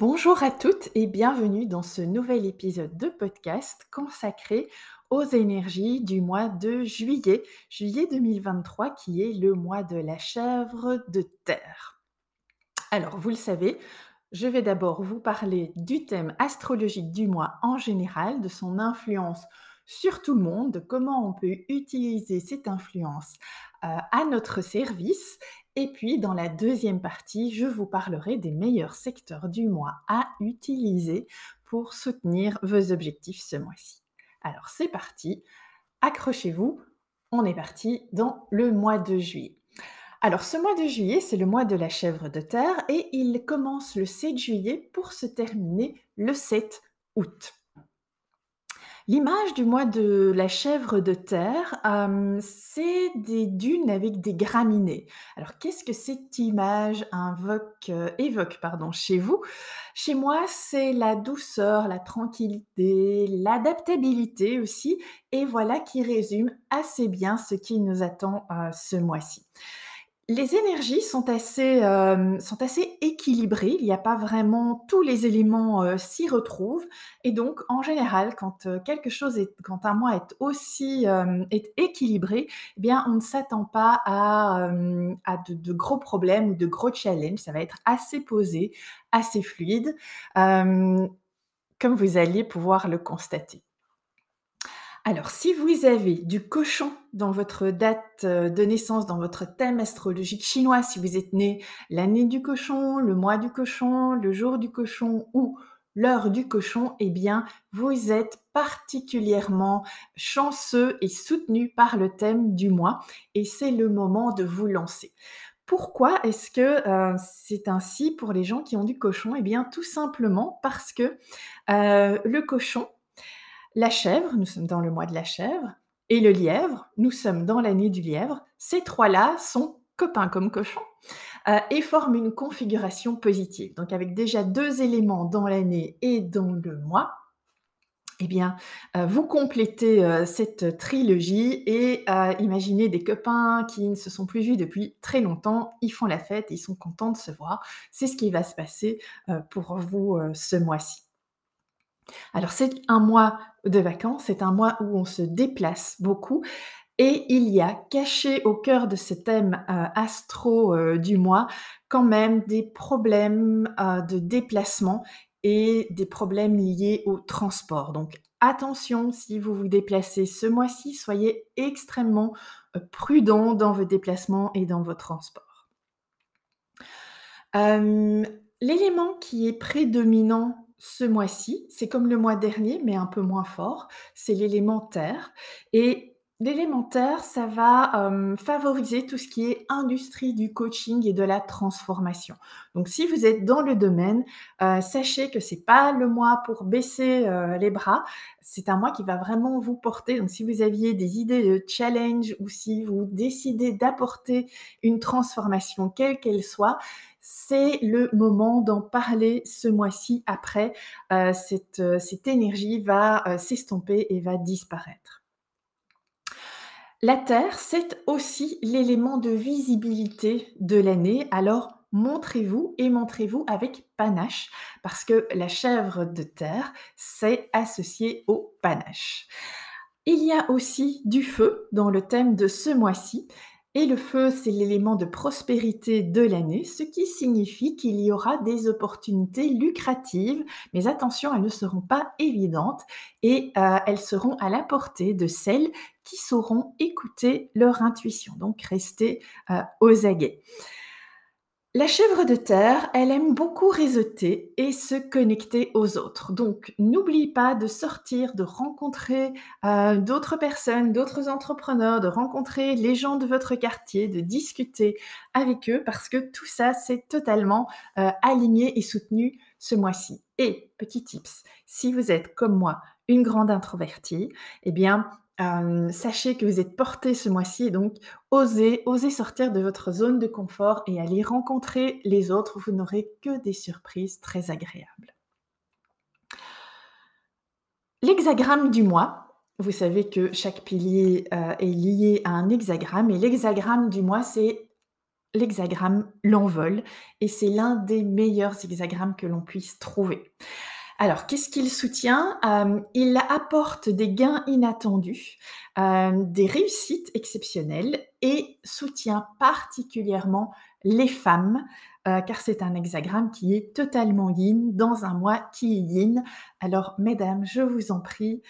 Bonjour à toutes et bienvenue dans ce nouvel épisode de podcast consacré aux énergies du mois de juillet, juillet 2023 qui est le mois de la chèvre de terre. Alors, vous le savez, je vais d'abord vous parler du thème astrologique du mois en général, de son influence sur tout le monde, de comment on peut utiliser cette influence à notre service. Et puis, dans la deuxième partie, je vous parlerai des meilleurs secteurs du mois à utiliser pour soutenir vos objectifs ce mois-ci. Alors c'est parti, accrochez-vous, on est parti dans le mois de juillet. Alors ce mois de juillet, c'est le mois de la chèvre de terre et il commence le 7 juillet pour se terminer le 7 août. L'image du mois de la chèvre de terre, c'est des dunes avec des graminées. Alors qu'est-ce que cette image euh, évoque chez vous? Chez moi, c'est la douceur, la tranquillité, l'adaptabilité aussi et voilà qui résume assez bien ce qui nous attend, euh, ce mois-ci. Les énergies sont assez, sont assez équilibrées. Il n'y a pas vraiment tous les éléments, s'y retrouvent et donc en général quand, quelque chose est quand un mois est aussi, équilibré, eh bien on ne s'attend pas à, de de gros problèmes ou de gros challenges. Ça va être assez posé, assez fluide, comme vous allez pouvoir le constater. Alors, si vous avez du cochon dans votre date euh, de naissance, dans votre thème astrologique chinois, si vous êtes né l'année du cochon, le mois du cochon, le jour du cochon ou l'heure du cochon, eh bien, vous êtes particulièrement chanceux et soutenu par le thème du mois et c'est le moment de vous lancer. Pourquoi est-ce que euh, c'est ainsi pour les gens qui ont du cochon? Eh bien, tout simplement parce que euh, le cochon, la chèvre, nous sommes dans le mois de la chèvre, et le lièvre, nous sommes dans l'année du lièvre. Ces trois-là sont copains comme cochons euh, et forment une configuration positive. Donc avec déjà deux éléments dans l'année et dans le mois, eh bien, euh, vous complétez euh, cette trilogie et imaginez des copains qui ne se sont plus vus depuis très longtemps, ils font la fête, ils sont contents de se voir. C'est ce qui va se passer pour vous ce mois-ci. Alors c'est un mois de vacances, c'est un mois où on se déplace beaucoup et il y a caché au cœur de ce thème euh, astro euh, du mois quand même des problèmes euh, de déplacement et des problèmes liés au transport. Donc attention si vous vous déplacez ce mois-ci, soyez extrêmement prudent dans vos déplacements et dans vos transports. L'élément qui est prédominant ce mois-ci, c'est comme le mois dernier, mais un peu moins fort, c'est l'élémentaire. Et l'élémentaire, ça va favoriser tout ce qui est industrie du coaching et de la transformation. Donc, si vous êtes dans le domaine, sachez que c'est pas le mois pour baisser les bras. C'est un mois qui va vraiment vous porter. Donc, si vous aviez des idées de challenge ou si vous décidez d'apporter une transformation, quelle qu'elle soit, c'est le moment d'en parler ce mois-ci. Après, euh, euh, cette, énergie va euh, s'estomper et va disparaître. La Terre, c'est aussi l'élément de visibilité de l'année. Alors, montrez-vous et montrez-vous avec panache, parce que la chèvre de terre, c'est associé au panache. Il y a aussi du feu dans le thème de ce mois-ci. Et le feu, c'est l'élément de prospérité de l'année, ce qui signifie qu'il y aura des opportunités lucratives, mais attention, elles ne seront pas évidentes et euh, elles seront à la portée de celles qui sauront écouter leur intuition. Donc, restez euh, aux aguets. La chèvre de terre, elle aime beaucoup réseauter et se connecter aux autres. Donc, n'oublie pas de sortir, de rencontrer euh, d'autres personnes, d'autres entrepreneurs, de rencontrer les gens de votre quartier, de discuter avec eux parce que tout ça, c'est totalement euh, aligné et soutenu ce mois-ci. Et petit tips, si vous êtes comme moi une grande introvertie, eh bien, sachez que vous êtes porté ce mois-ci donc osez, osez sortir de votre zone de confort et aller rencontrer les autres. Vous n'aurez que des surprises très agréables. L'hexagramme du mois. Vous savez que chaque pilier euh, est lié à un hexagramme et l'hexagramme du mois, c'est l'hexagramme l'envol et c'est l'un des meilleurs hexagrammes que l'on puisse trouver. Alors, qu'est-ce qu'il soutient? Euh, Il apporte des gains inattendus, euh, des réussites exceptionnelles et soutient particulièrement les femmes, euh, car c'est un hexagramme qui est totalement yin dans un mois qui est yin. Alors, mesdames, je vous en prie,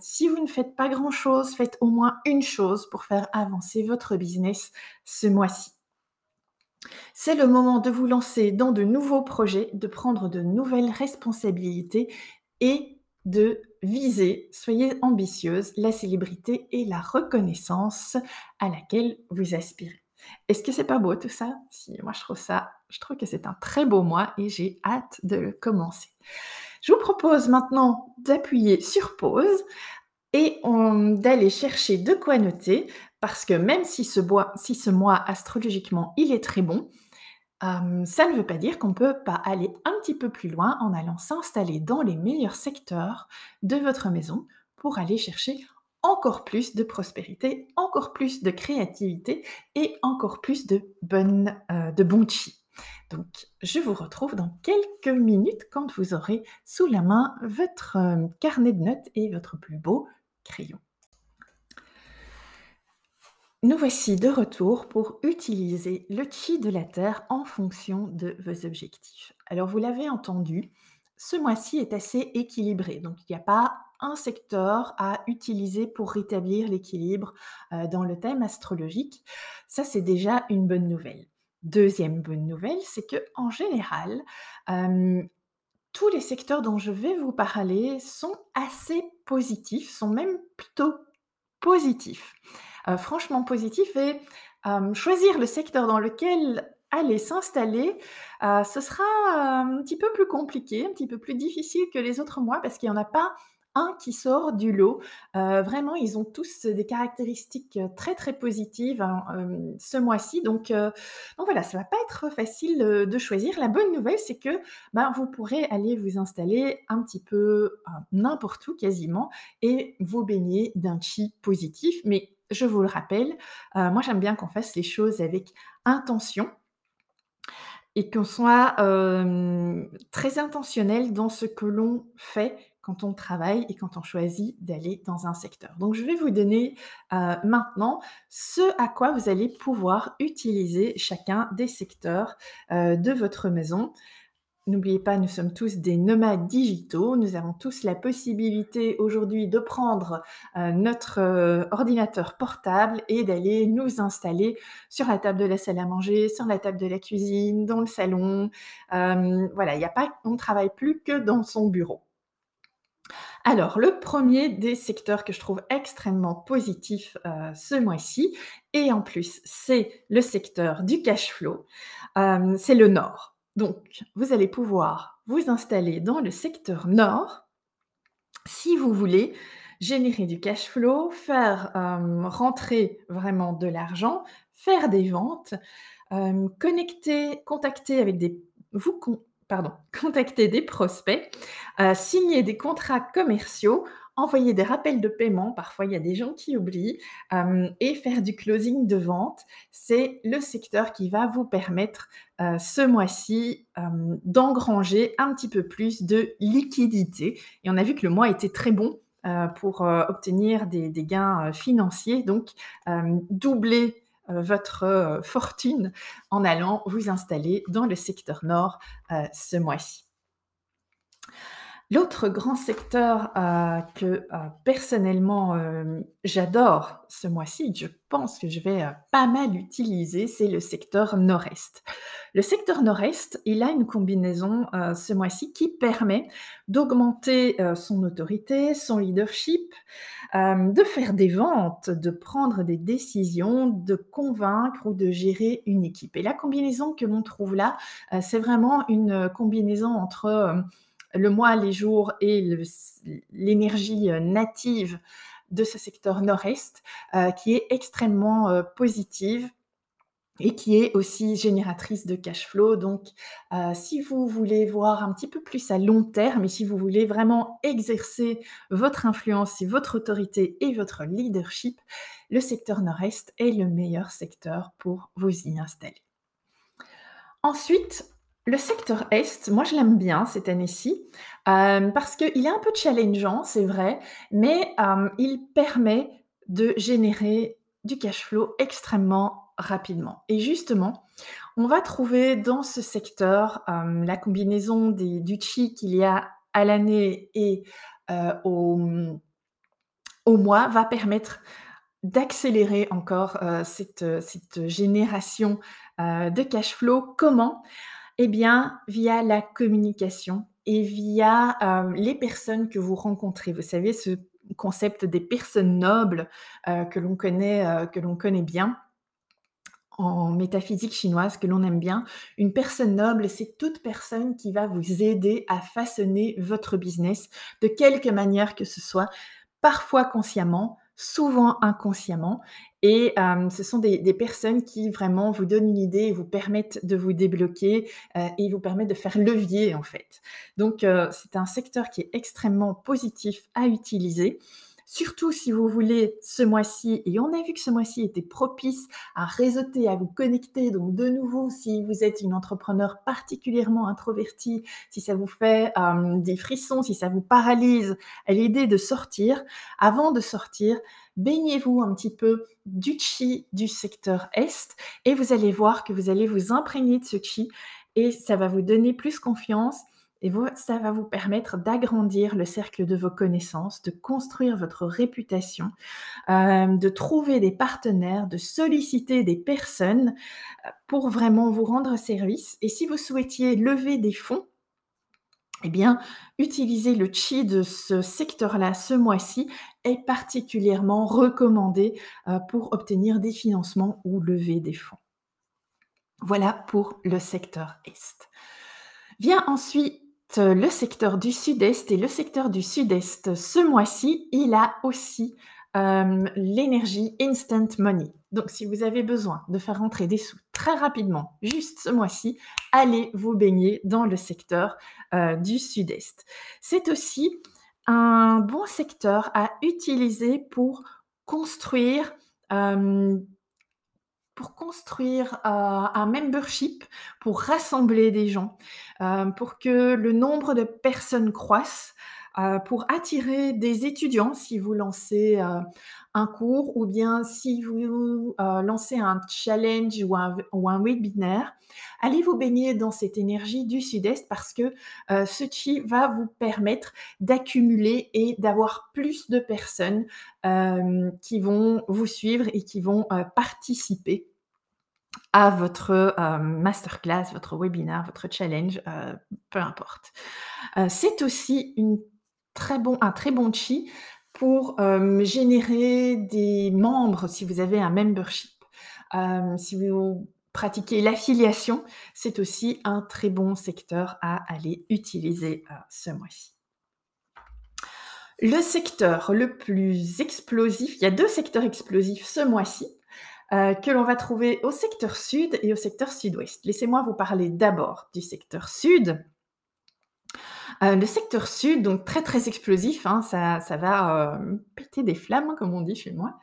si vous ne faites pas grand-chose, faites au moins une chose pour faire avancer votre business ce mois-ci. C'est le moment de vous lancer dans de nouveaux projets, de prendre de nouvelles responsabilités et de viser, soyez ambitieuse, la célébrité et la reconnaissance à laquelle vous aspirez. Est-ce que c'est pas beau tout ça? Si, moi je trouve ça, je trouve que c'est un très beau mois et j'ai hâte de le commencer. Je vous propose maintenant d'appuyer sur pause et d'aller chercher de quoi noter parce que même si ce, mois astrologiquement il est très bon, euh, ça ne veut pas dire qu'on ne peut pas aller un petit peu plus loin en allant s'installer dans les meilleurs secteurs de votre maison pour aller chercher encore plus de prospérité, encore plus de créativité et encore plus de, bonne, euh, bon chi. Donc, je vous retrouve dans quelques minutes quand vous aurez sous la main votre euh, carnet de notes et votre plus beau crayon. Nous voici de retour pour utiliser le chi de la Terre en fonction de vos objectifs. Alors vous l'avez entendu, ce mois-ci est assez équilibré, donc il n'y a pas un secteur à utiliser pour rétablir l'équilibre euh, dans le thème astrologique. Ça, c'est déjà une bonne nouvelle. Deuxième bonne nouvelle, c'est que en général, euh, tous les secteurs dont je vais vous parler sont assez positifs, sont même plutôt positifs. Euh, franchement positif et choisir le secteur dans lequel aller s'installer, euh, ce sera un petit peu plus compliqué, un petit peu plus difficile que les autres mois parce qu'il n'y en a pas un qui sort du lot. Euh, vraiment, ils ont tous des caractéristiques très très positives hein, ce mois-ci. Donc, donc, voilà, ça va pas être facile de choisir. La bonne nouvelle, c'est que ben, vous pourrez aller vous installer un petit peu n'importe où quasiment et vous baigner d'un chi positif. Mais je vous le rappelle, euh, moi j'aime bien qu'on fasse les choses avec intention et qu'on soit très intentionnel dans ce que l'on fait quand on travaille et quand on choisit d'aller dans un secteur. Donc je vais vous donner euh, maintenant ce à quoi vous allez pouvoir utiliser chacun des secteurs euh, de votre maison. N'oubliez pas, nous sommes tous des nomades digitaux. Nous avons tous la possibilité aujourd'hui de prendre euh, notre euh, ordinateur portable et d'aller nous installer sur la table de la salle à manger, sur la table de la cuisine, dans le salon. Euh, voilà, il n'y a pas, on ne travaille plus que dans son bureau. Alors, le premier des secteurs que je trouve extrêmement positif ce mois-ci, et en plus, c'est le secteur du cash flow, c'est le Nord. Donc, vous allez pouvoir vous installer dans le secteur nord. Si vous voulez générer du cash flow, faire rentrer vraiment de l'argent, faire des ventes, connecter, contacter avec des vous des prospects, signer des contrats commerciaux envoyer des rappels de paiement, parfois il y a des gens qui oublient, euh, et faire du closing de vente, c'est le secteur qui va vous permettre euh, ce mois-ci euh, d'engranger un petit peu plus de liquidité. Et on a vu que le mois était très bon pour obtenir des, gains financiers, donc doubler votre fortune en allant vous installer dans le secteur nord ce mois-ci. L'autre grand secteur euh, que euh, personnellement euh, j'adore ce mois-ci, je pense que je vais pas mal utiliser, c'est le secteur nord-est. Le secteur nord-est, il a une combinaison ce mois-ci qui permet d'augmenter son autorité, son leadership, de faire des ventes, de prendre des décisions, de convaincre ou de gérer une équipe. Et la combinaison que l'on trouve là, c'est vraiment une combinaison entre le mois, les jours et l'énergie euh, native de ce secteur nord-est euh, qui est extrêmement euh, positive et qui est aussi génératrice de cash flow. Donc, si vous voulez voir un petit peu plus à long terme et si vous voulez vraiment exercer votre influence et votre autorité et votre leadership, le secteur nord-est est le meilleur secteur pour vous y installer. Ensuite, le secteur Est, moi je l'aime bien cette année-ci, euh, parce qu'il est un peu challengeant, c'est vrai, mais euh, il permet de générer du cash flow extrêmement rapidement. Et justement, on va trouver dans ce secteur euh, la combinaison des, du chi qu'il y a à l'année et au, mois va permettre d'accélérer encore cette génération de cash flow. Comment? Eh bien, via la communication et via euh, les personnes que vous rencontrez. Vous savez, ce concept des personnes nobles euh, euh, que l'on connaît bien en métaphysique chinoise, que l'on aime bien. Une personne noble, c'est toute personne qui va vous aider à façonner votre business de quelque manière que ce soit, parfois consciemment, souvent inconsciemment. Et ce sont des, personnes qui vraiment vous donnent une idée vous permettent de vous débloquer et vous permettent de faire levier en fait. Donc c'est un secteur qui est extrêmement positif à utiliser. Surtout si vous voulez ce mois-ci, et on a vu que ce mois-ci était propice à réseauter, à vous connecter. Donc de nouveau, si vous êtes une entrepreneur particulièrement introvertie, si ça vous fait des frissons, si ça vous paralyse, à l'idée de sortir, avant de sortir, baignez-vous un petit peu du chi du secteur Est et vous allez voir que vous allez vous imprégner de ce chi et ça va vous donner plus confiance et ça va vous permettre d'agrandir le cercle de vos connaissances, de construire votre réputation, euh, de trouver des partenaires, de solliciter des personnes euh, pour vraiment vous rendre service. Et si vous souhaitiez lever des fonds, eh bien, utiliser le chi de ce secteur-là ce mois-ci est particulièrement recommandé euh, pour obtenir des financements ou lever des fonds. Voilà pour le secteur Est. Vient ensuite le secteur du Sud-Est et le secteur du Sud-Est, ce mois-ci, il a aussi euh, l'énergie instant money. Donc, si vous avez besoin de faire rentrer des sous très rapidement, juste ce mois-ci, allez vous baigner dans le secteur euh, du Sud-Est. C'est aussi un bon secteur à utiliser pour construire euh, pour construire euh, un membership, pour rassembler des gens, euh, pour que le nombre de personnes croisse, euh, pour attirer des étudiants si vous lancez un cours ou bien si vous lancez un challenge ou un, ou un, webinaire. Allez vous baigner dans cette énergie du sud-est parce que ce chi va vous permettre d'accumuler et d'avoir plus de personnes qui vont vous suivre et qui vont participer à votre euh, masterclass, votre webinar, votre challenge, euh, peu importe. Euh, c'est aussi une très bon, un très bon chi pour générer des membres si vous avez un membership. si vous pratiquez l'affiliation, c'est aussi un très bon secteur à aller utiliser ce mois-ci. Le secteur le plus explosif, il y a deux secteurs explosifs ce mois-ci. Euh, que l'on va trouver au secteur sud et au secteur sud-ouest. Laissez-moi vous parler d'abord du secteur sud. Euh, le secteur sud, donc très très explosif, hein, ça, va euh, péter des flammes, comme on dit chez moi.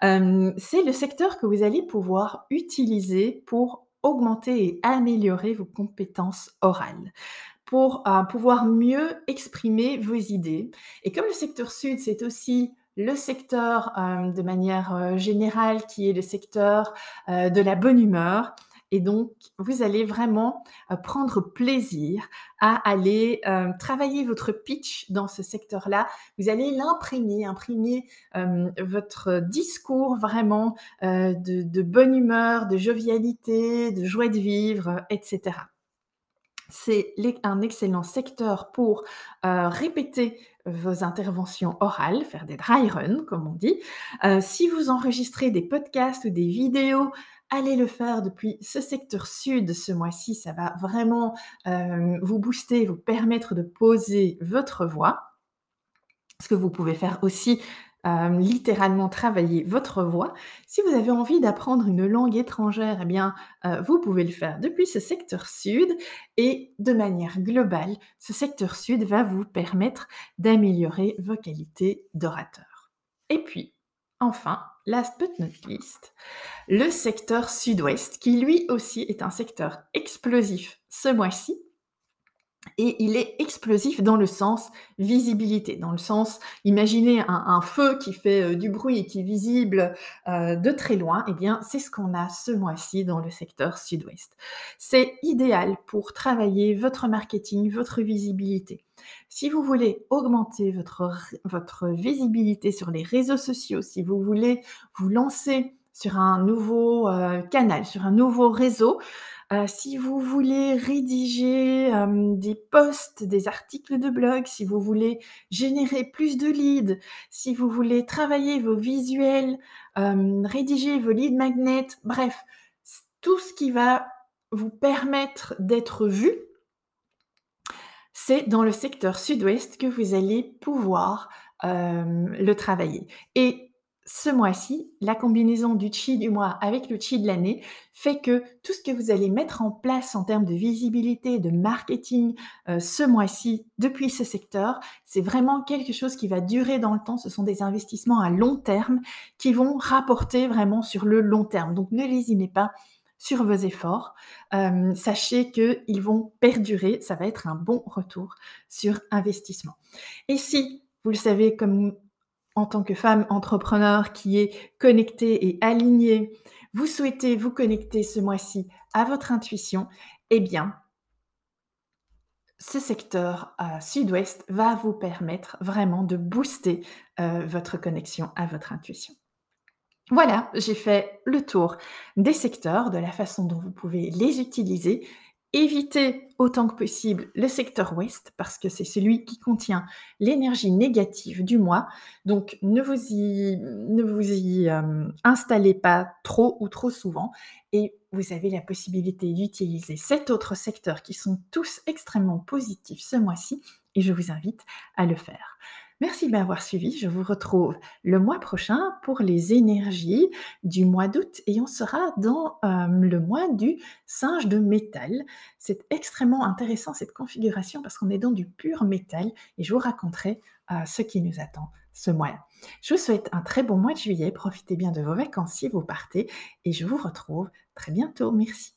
c'est le secteur que vous allez pouvoir utiliser pour augmenter et améliorer vos compétences orales pour pouvoir mieux exprimer vos idées. Et comme le secteur sud, c'est aussi le secteur de manière générale qui est le secteur de la bonne humeur. Et donc, vous allez vraiment prendre plaisir à aller travailler votre pitch dans ce secteur-là. Vous allez l'imprimer, imprimer votre discours vraiment de, de, bonne humeur, de jovialité, de joie de vivre, etc c'est un excellent secteur pour répéter vos interventions orales, faire des dry runs, comme on dit. si vous enregistrez des podcasts ou des vidéos, allez le faire depuis ce secteur sud ce mois-ci. Ça va vraiment vous booster, vous permettre de poser votre voix. Ce que vous pouvez faire aussi euh, littéralement travailler votre voix. Si vous avez envie d'apprendre une langue étrangère, eh bien, euh, vous pouvez le faire depuis ce secteur sud et de manière globale, ce secteur sud va vous permettre d'améliorer vos qualités d'orateur. Et puis, enfin, last but not least, le secteur sud-ouest, qui lui aussi est un secteur explosif ce mois-ci, et il est explosif dans le sens visibilité, dans le sens, imaginez un, feu qui fait euh, du bruit et qui est visible euh, de très loin, eh bien c'est ce qu'on a ce mois-ci dans le secteur sud-ouest. C'est idéal pour travailler votre marketing, votre visibilité. Si vous voulez augmenter votre, votre visibilité sur les réseaux sociaux, si vous voulez vous lancer sur un nouveau euh, canal, sur un nouveau réseau, euh, si vous voulez rédiger des posts, des articles de blog, si vous voulez générer plus de leads, si vous voulez travailler vos visuels, rédiger vos leads magnets, bref, tout ce qui va vous permettre d'être vu, c'est dans le secteur sud-ouest que vous allez pouvoir le travailler. Ce mois-ci, la combinaison du chi du mois avec le chi de l'année fait que tout ce que vous allez mettre en place en termes de visibilité, de marketing euh, ce mois-ci depuis ce secteur, c'est vraiment quelque chose qui va durer dans le temps. Ce sont des investissements à long terme qui vont rapporter vraiment sur le long terme. Donc ne lésinez pas sur vos efforts. Euh, sachez qu'ils vont perdurer. Ça va être un bon retour sur investissement. Et si vous le savez, comme en tant que femme entrepreneur qui est connectée et alignée, vous souhaitez vous connecter ce mois-ci à votre intuition, eh bien, ce secteur euh, sud-ouest va vous permettre vraiment de booster euh, votre connexion à votre intuition. Voilà, j'ai fait le tour des secteurs, de la façon dont vous pouvez les utiliser Évitez autant que possible le secteur ouest parce que c'est celui qui contient l'énergie négative du mois. Donc ne vous y, euh, installez pas trop ou trop souvent et vous avez la possibilité d'utiliser cet autre secteur qui sont tous extrêmement positifs ce mois-ci et je vous invite à le faire. Merci de m'avoir suivi. Je vous retrouve le mois prochain pour les énergies du mois d'août et on sera dans euh, le mois du singe de métal. C'est extrêmement intéressant cette configuration parce qu'on est dans du pur métal et je vous raconterai euh, ce qui nous attend ce mois-là. Je vous souhaite un très bon mois de juillet. Profitez bien de vos vacances si vous partez et je vous retrouve très bientôt. Merci.